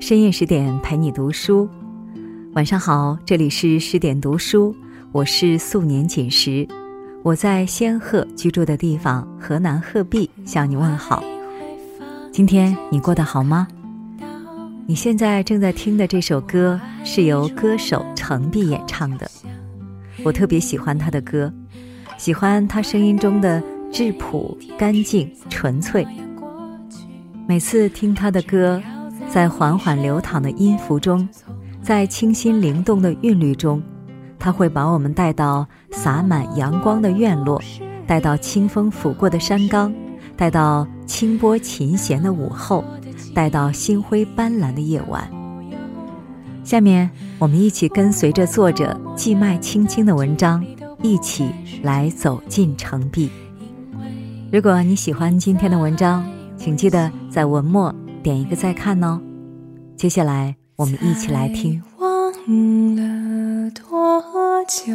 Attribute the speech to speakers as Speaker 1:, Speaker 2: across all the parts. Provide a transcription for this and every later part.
Speaker 1: 深夜十点陪你读书，晚上好，这里是十点读书，我是素年锦时，我在仙鹤居住的地方河南鹤壁向你问好。今天你过得好吗？你现在正在听的这首歌是由歌手程璧演唱的，我特别喜欢他的歌，喜欢他声音中的质朴、干净、纯粹。每次听他的歌。在缓缓流淌的音符中，在清新灵动的韵律中，它会把我们带到洒满阳光的院落，带到清风拂过的山岗，带到清波琴弦的午后，带到星辉斑斓的夜晚。下面，我们一起跟随着作者季麦青青的文章，一起来走进城壁。如果你喜欢今天的文章，请记得在文末。点一个再看哦。接下来，我们一起来听。
Speaker 2: 忘了多久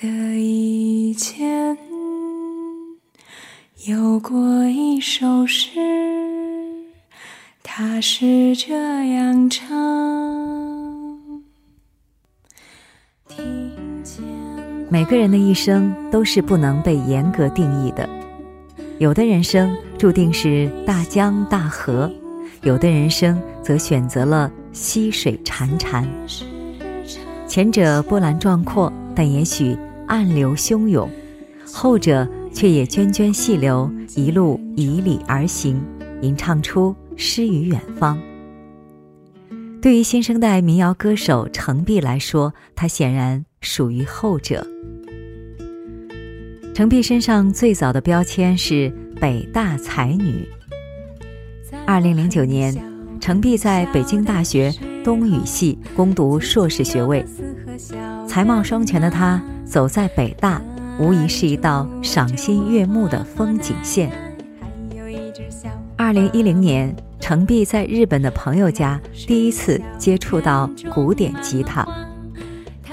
Speaker 2: 的以前，有过一首诗，它是这样唱。
Speaker 1: 每个人的一生都是不能被严格定义的，有的人生注定是大江大河。有的人生则选择了溪水潺潺，前者波澜壮阔，但也许暗流汹涌；后者却也涓涓细流，一路以礼而行，吟唱出诗与远方。对于新生代民谣歌手程璧来说，她显然属于后者。程璧身上最早的标签是北大才女。二零零九年，程璧在北京大学东语系攻读硕士学位。才貌双全的她，走在北大，无疑是一道赏心悦目的风景线。二零一零年，程璧在日本的朋友家第一次接触到古典吉他。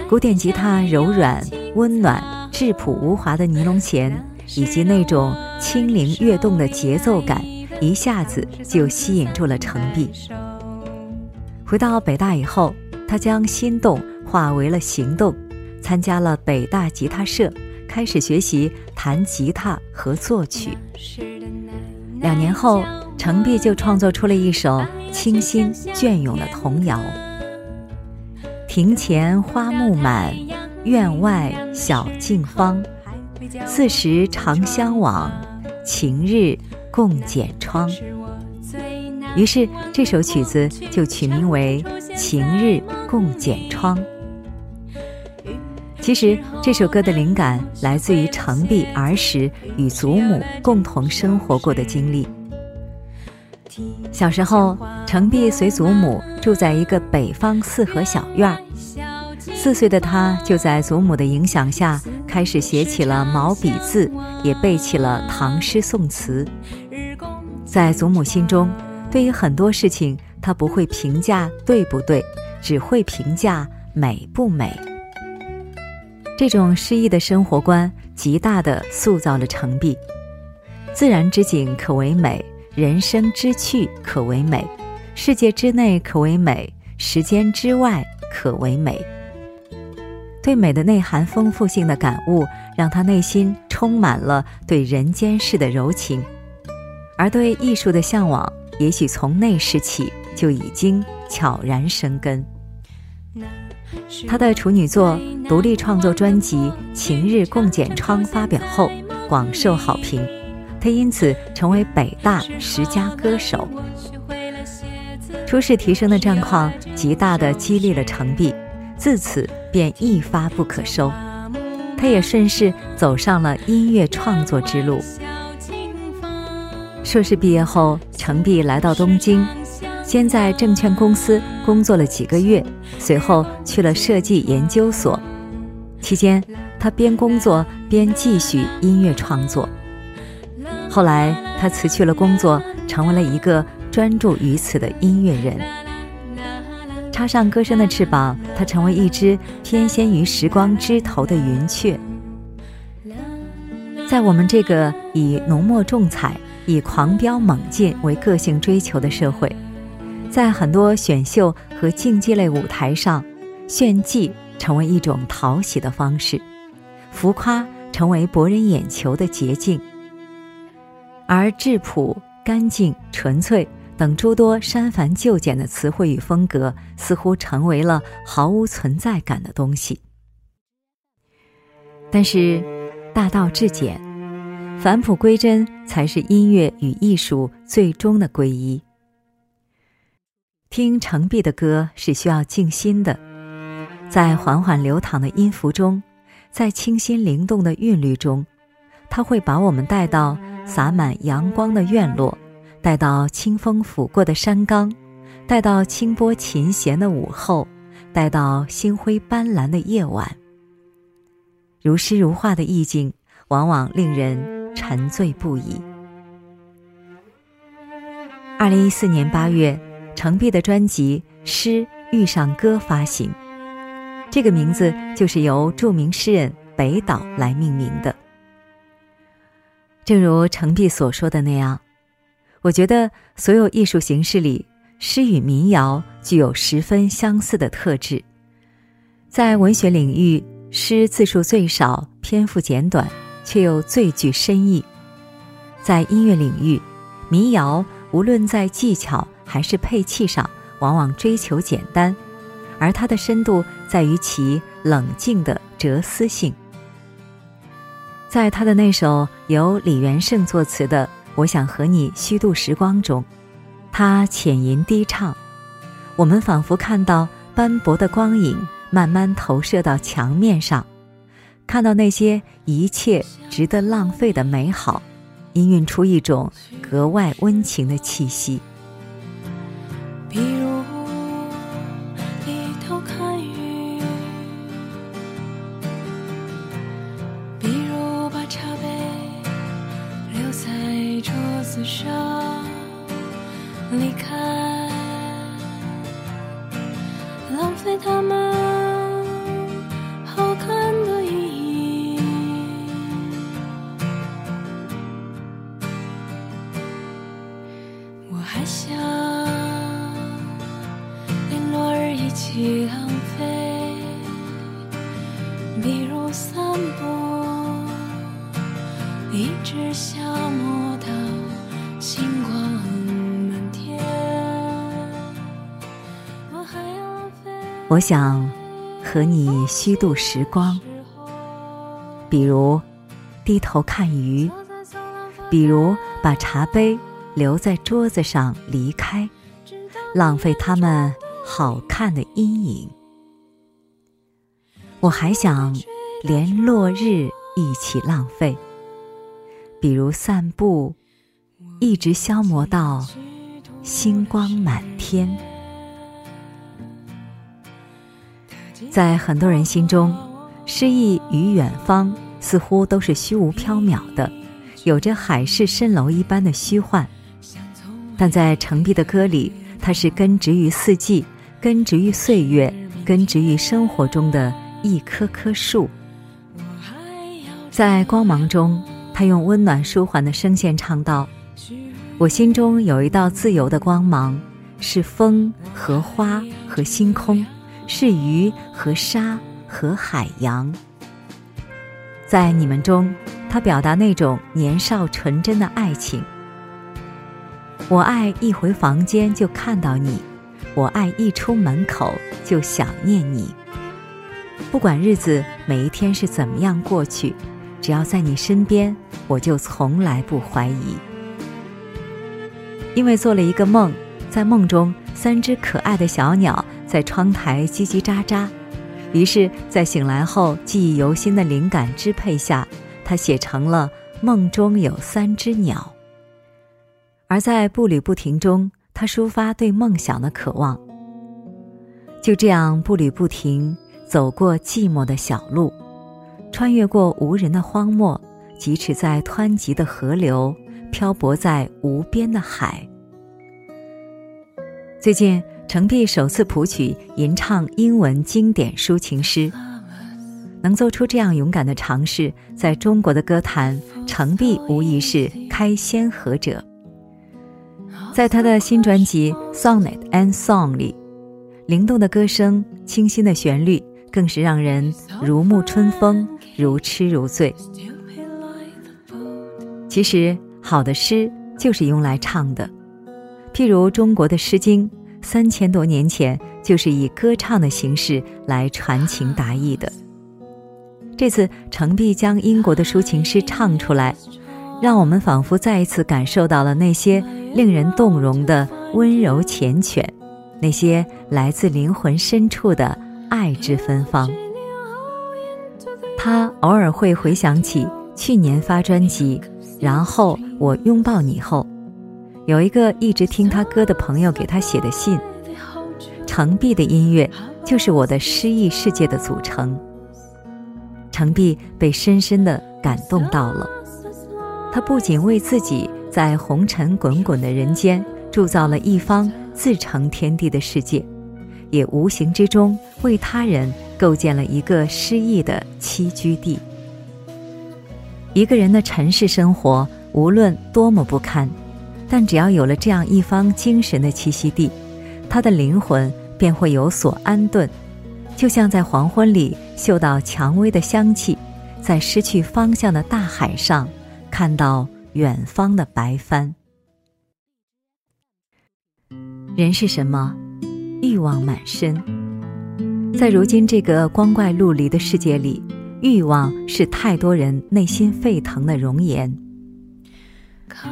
Speaker 1: 古典吉他柔软、温暖、质朴无华的尼龙弦，以及那种轻灵跃动的节奏感。一下子就吸引住了程璧。回到北大以后，他将心动化为了行动，参加了北大吉他社，开始学习弹吉他和作曲。两年后，程璧就创作出了一首清新隽永的童谣：“庭前花木满，院外小径芳。四时长相往，晴日。”共剪窗，于是这首曲子就取名为《晴日共剪窗》。其实这首歌的灵感来自于程璧儿时与祖母共同生活过的经历。小时候，程璧随祖母住在一个北方四合小院儿，四岁的他就在祖母的影响下开始写起了毛笔字，也背起了唐诗宋词。在祖母心中，对于很多事情，她不会评价对不对，只会评价美不美。这种诗意的生活观，极大地塑造了程璧。自然之景可为美，人生之趣可为美，世界之内可为美，时间之外可为美。对美的内涵丰富性的感悟，让他内心充满了对人间世的柔情。而对艺术的向往，也许从那时起就已经悄然生根。他的处女作独立创作专辑《晴日共剪窗》发表后，广受好评，他因此成为北大十佳歌手。初试提升的战况极大的激励了程璧，自此便一发不可收。他也顺势走上了音乐创作之路。硕士毕业后，程璧来到东京，先在证券公司工作了几个月，随后去了设计研究所。期间，他边工作边继续音乐创作。后来，他辞去了工作，成为了一个专注于此的音乐人。插上歌声的翅膀，他成为一只翩跹于时光枝头的云雀。在我们这个以浓墨重彩。以狂飙猛进为个性追求的社会，在很多选秀和竞技类舞台上，炫技成为一种讨喜的方式，浮夸成为博人眼球的捷径，而质朴、干净、纯粹等诸多删繁就简的词汇与风格，似乎成为了毫无存在感的东西。但是，大道至简，返璞归真才是音乐与艺术最终的皈依。听程璧的歌是需要静心的，在缓缓流淌的音符中，在清新灵动的韵律中，它会把我们带到洒满阳光的院落，带到清风拂过的山岗，带到清波琴弦的午后，带到星辉斑斓的夜晚。如诗如画的意境，往往令人沉醉不已。二零一四年八月，程璧的专辑《诗遇上歌》发行，这个名字就是由著名诗人北岛来命名的。正如程璧所说的那样，我觉得所有艺术形式里，诗与民谣具有十分相似的特质，在文学领域。诗字数最少，篇幅简短，却又最具深意。在音乐领域，民谣无论在技巧还是配器上，往往追求简单，而它的深度在于其冷静的哲思性。在他的那首由李元胜作词的《我想和你虚度时光》中，他浅吟低唱，我们仿佛看到斑驳的光影。慢慢投射到墙面上，看到那些一切值得浪费的美好，氤氲出一种格外温情的气息。
Speaker 2: 比如散步，一直消磨到星光满天
Speaker 1: 我想和你虚度时光，比如低头看鱼，比如把茶杯留在桌子上离开，浪费他们好看的阴影。我还想连落日一起浪费，比如散步，一直消磨到星光满天。在很多人心中，诗意与远方似乎都是虚无缥缈的，有着海市蜃楼一般的虚幻。但在程璧的歌里，它是根植于四季，根植于岁月，根植于生活中的一棵棵树。在光芒中，他用温暖舒缓的声线唱道：“我心中有一道自由的光芒，是风和花和星空。”是鱼和沙和海洋，在你们中，他表达那种年少纯真的爱情。我爱一回房间就看到你，我爱一出门口就想念你。不管日子每一天是怎么样过去，只要在你身边，我就从来不怀疑。因为做了一个梦，在梦中，三只可爱的小鸟。在窗台叽叽喳喳，于是，在醒来后记忆犹新的灵感支配下，他写成了《梦中有三只鸟》。而在步履不停中，他抒发对梦想的渴望。就这样步履不停，走过寂寞的小路，穿越过无人的荒漠，疾驰在湍急的河流，漂泊在无边的海。最近。程璧首次谱曲吟唱英文经典抒情诗，能做出这样勇敢的尝试，在中国的歌坛，程璧无疑是开先河者。在他的新专辑《Sonnet and Song》里，灵动的歌声、清新的旋律，更是让人如沐春风、如痴如醉。其实，好的诗就是用来唱的，譬如中国的《诗经》，三千多年前就是以歌唱的形式来传情达意的。这次程璧将英国的抒情诗唱出来，让我们仿佛再一次感受到了那些令人动容的温柔缱绻，那些来自灵魂深处的爱之芬芳。他偶尔会回想起去年发专辑，然后我拥抱你后，有一个一直听他歌的朋友给他写的信。程璧的音乐就是我的诗意世界的组成。程璧被深深的感动到了，他不仅为自己在红尘滚滚的人间铸造了一方自成天地的世界，也无形之中为他人构建了一个诗意的栖居地。一个人的尘世生活无论多么不堪，但只要有了这样一方精神的栖息地，他的灵魂便会有所安顿。就像在黄昏里嗅到蔷薇的香气，在失去方向的大海上看到远方的白帆。人是什么？欲望满身。在如今这个光怪陆离的世界里，欲望是太多人内心沸腾的容颜。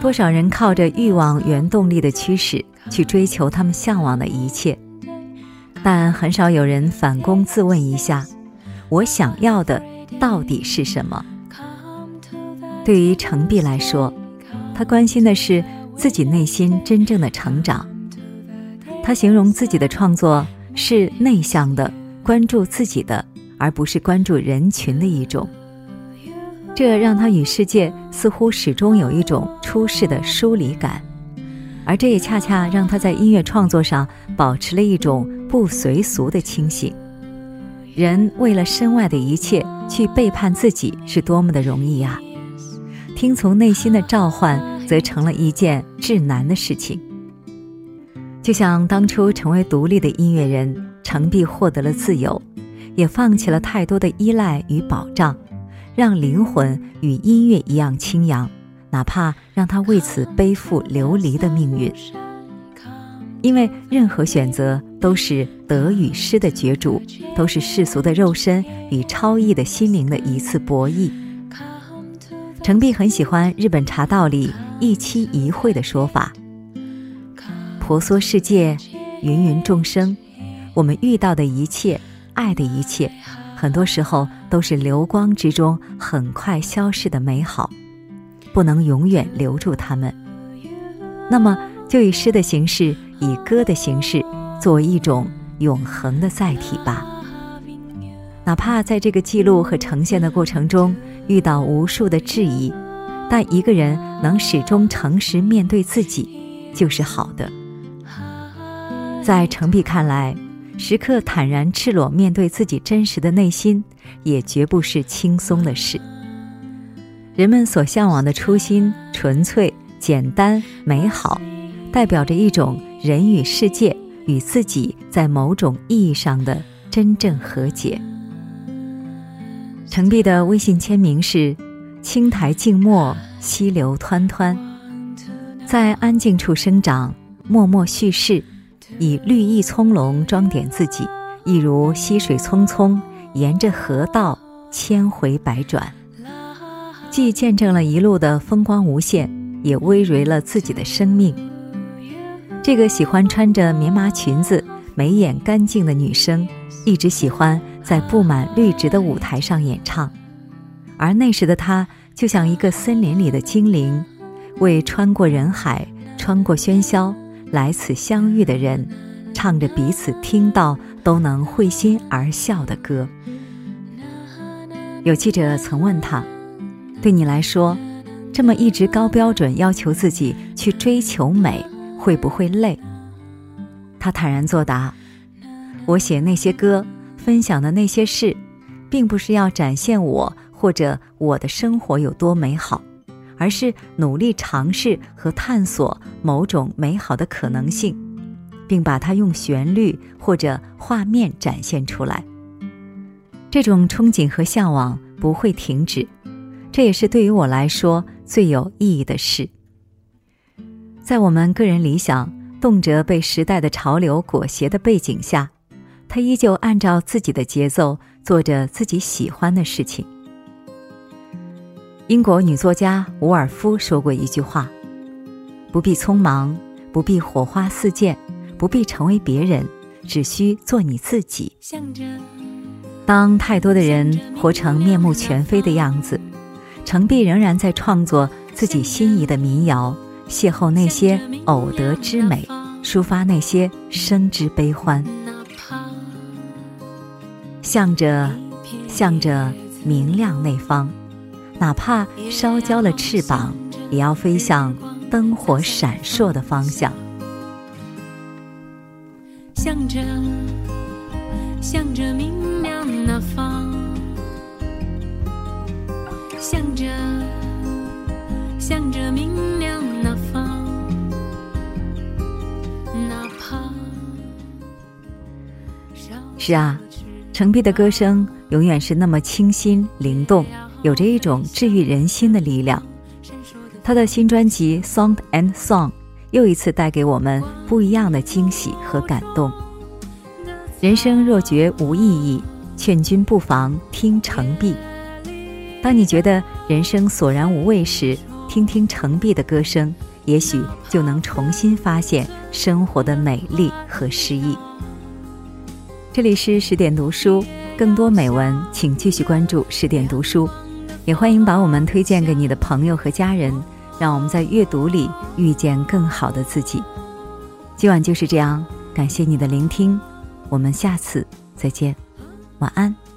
Speaker 1: 多少人靠着欲望原动力的驱使，去追求他们向往的一切。但很少有人反躬自问一下：我想要的到底是什么？对于程璧来说，他关心的是自己内心真正的成长。他形容自己的创作是内向的，关注自己的，而不是关注人群的一种。这让他与世界似乎始终有一种出世的疏离感。而这也恰恰让他在音乐创作上保持了一种不随俗的清醒。人为了身外的一切去背叛自己，是多么的容易啊！听从内心的召唤，则成了一件至难的事情。就像当初成为独立的音乐人，程璧获得了自由，也放弃了太多的依赖与保障，让灵魂与音乐一样清扬。哪怕让他为此背负流离的命运，因为任何选择都是得与失的角逐，都是世俗的肉身与超逸的心灵的一次博弈。程璧很喜欢日本茶道里一期一会的说法：婆娑世界，芸芸众生，我们遇到的一切，爱的一切，很多时候都是流光之中很快消逝的美好。不能永远留住他们，那么就以诗的形式，以歌的形式，作为一种永恒的载体吧。哪怕在这个记录和呈现的过程中遇到无数的质疑，但一个人能始终诚实面对自己，就是好的。在程璧看来，时刻坦然赤裸面对自己真实的内心，也绝不是轻松的事。人们所向往的初心、纯粹、简单、美好，代表着一种人与世界、与自己在某种意义上的真正和解。程璧的微信签名是“青苔静默，溪流湍湍”，在安静处生长，默默叙事，以绿意葱茏装点自己，一如溪水匆匆，沿着河道千回百转。既见证了一路的风光无限，也葳蕤了自己的生命。这个喜欢穿着棉麻裙子、眉眼干净的女生，一直喜欢在布满绿植的舞台上演唱，而那时的她就像一个森林里的精灵，为穿过人海、穿过喧嚣来此相遇的人，唱着彼此听到都能会心而笑的歌。有记者曾问他。对你来说，这么一直高标准要求自己去追求美，会不会累？他坦然作答：“我写那些歌，分享的那些事，并不是要展现我或者我的生活有多美好，而是努力尝试和探索某种美好的可能性，并把它用旋律或者画面展现出来。这种憧憬和向往不会停止，这也是对于我来说最有意义的事。在我们个人理想动辄被时代的潮流裹挟的背景下，他依旧按照自己的节奏做着自己喜欢的事情。英国女作家伍尔夫说过一句话：“不必匆忙，不必火花四溅，不必成为别人，只需做你自己。”当太多的人活成面目全非的样子，程璧仍然在创作自己心仪的民谣，邂逅那些偶得之美，抒发那些生之悲欢。向着，向着明亮那方，哪怕烧焦了翅膀，也要飞向灯火闪烁的方向。向着，向着明亮。那方，向着，向着明亮那方，哪怕。是啊，程璧的歌声永远是那么清新灵动，有着一种治愈人心的力量。他的新专辑《Song and Song》又一次带给我们不一样的惊喜和感动。人生若觉无意义。劝君不妨听程璧。当你觉得人生索然无味时，听听程璧的歌声，也许就能重新发现生活的美丽和诗意。这里是十点读书，更多美文请继续关注十点读书，也欢迎把我们推荐给你的朋友和家人，让我们在阅读里遇见更好的自己。今晚就是这样，感谢你的聆听，我们下次再见。晚安。